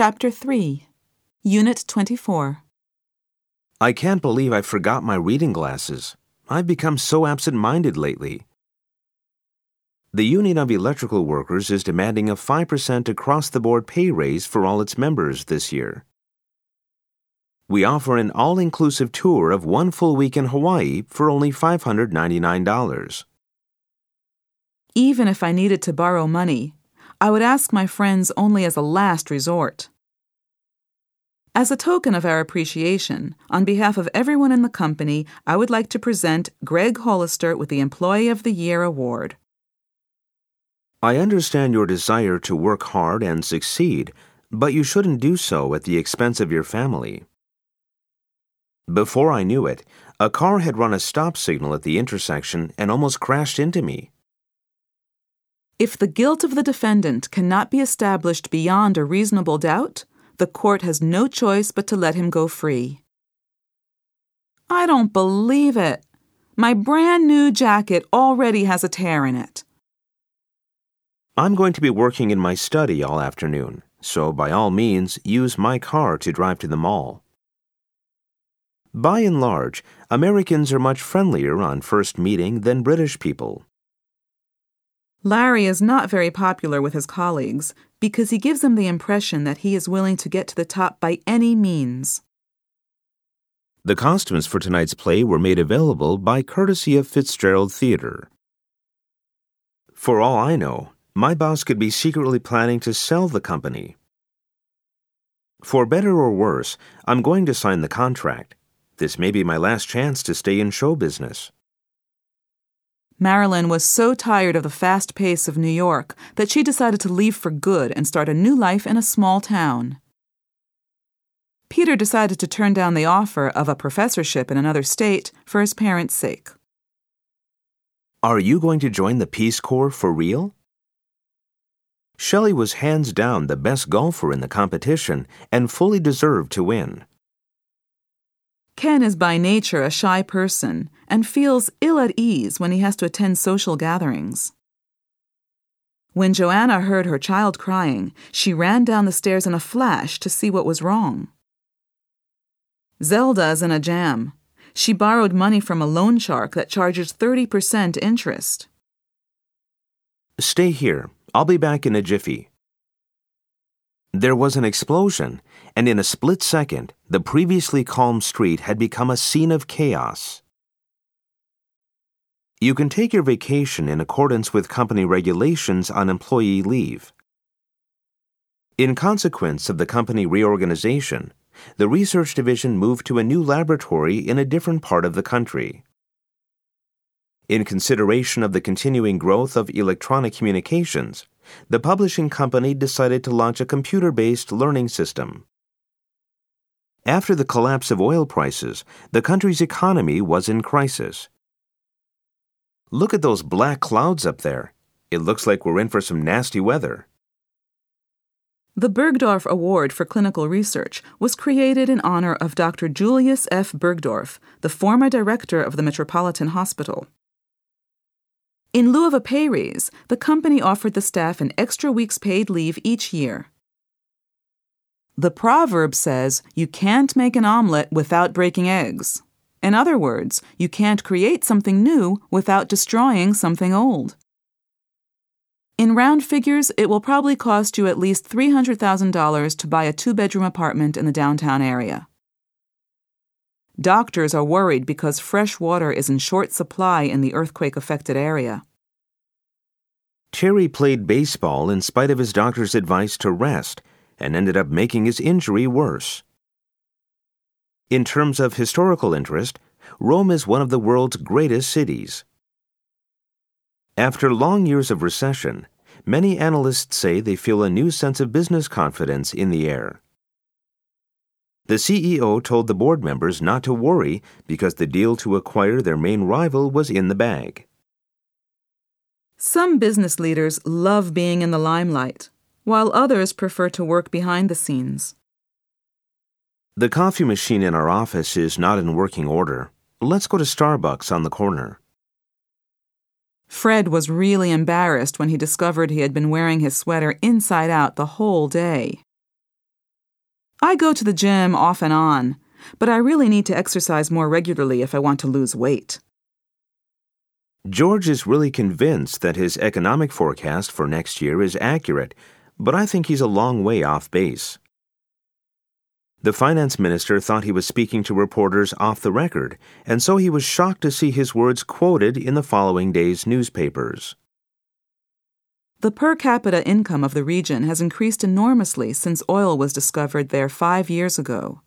Chapter 3, Unit 24. I can't believe I forgot my reading glasses. I've become so absent minded lately. The Union of Electrical Workers is demanding a 5% across the board pay raise for all its members this year. We offer an all inclusive tour of one full week in Hawaii for only $599. Even if I needed to borrow money, I would ask my friends only as a last resort. As a token of our appreciation, on behalf of everyone in the company, I would like to present Greg Hollister with the Employee of the Year Award. I understand your desire to work hard and succeed, but you shouldn't do so at the expense of your family. Before I knew it, a car had run a stop signal at the intersection and almost crashed into me. If the guilt of the defendant cannot be established beyond a reasonable doubt, the court has no choice but to let him go free. I don't believe it. My brand new jacket already has a tear in it. I'm going to be working in my study all afternoon, so by all means, use my car to drive to the mall. By and large, Americans are much friendlier on first meeting than British people. Larry is not very popular with his colleagues because he gives them the impression that he is willing to get to the top by any means. The costumes for tonight's play were made available by courtesy of Fitzgerald Theatre. For all I know, my boss could be secretly planning to sell the company. For better or worse, I'm going to sign the contract. This may be my last chance to stay in show business. Marilyn was so tired of the fast pace of New York that she decided to leave for good and start a new life in a small town. Peter decided to turn down the offer of a professorship in another state for his parents' sake. Are you going to join the Peace Corps for real? Shelley was hands down the best golfer in the competition and fully deserved to win. Ken is by nature a shy person and feels ill at ease when he has to attend social gatherings. When Joanna heard her child crying, she ran down the stairs in a flash to see what was wrong. Zelda is in a jam. She borrowed money from a loan shark that charges 30% interest. Stay here. I'll be back in a jiffy. There was an explosion, and in a split second, the previously calm street had become a scene of chaos. You can take your vacation in accordance with company regulations on employee leave. In consequence of the company reorganization, the research division moved to a new laboratory in a different part of the country. In consideration of the continuing growth of electronic communications, the publishing company decided to launch a computer based learning system. After the collapse of oil prices, the country's economy was in crisis. Look at those black clouds up there. It looks like we're in for some nasty weather. The Bergdorf Award for Clinical Research was created in honor of Dr. Julius F. Bergdorf, the former director of the Metropolitan Hospital. In lieu of a pay raise, the company offered the staff an extra week's paid leave each year. The proverb says you can't make an omelet without breaking eggs. In other words, you can't create something new without destroying something old. In round figures, it will probably cost you at least $300,000 to buy a two bedroom apartment in the downtown area. Doctors are worried because fresh water is in short supply in the earthquake affected area. Terry played baseball in spite of his doctor's advice to rest and ended up making his injury worse. In terms of historical interest, Rome is one of the world's greatest cities. After long years of recession, many analysts say they feel a new sense of business confidence in the air. The CEO told the board members not to worry because the deal to acquire their main rival was in the bag. Some business leaders love being in the limelight, while others prefer to work behind the scenes. The coffee machine in our office is not in working order. Let's go to Starbucks on the corner. Fred was really embarrassed when he discovered he had been wearing his sweater inside out the whole day. I go to the gym off and on, but I really need to exercise more regularly if I want to lose weight. George is really convinced that his economic forecast for next year is accurate, but I think he's a long way off base. The finance minister thought he was speaking to reporters off the record, and so he was shocked to see his words quoted in the following day's newspapers. The per capita income of the region has increased enormously since oil was discovered there five years ago.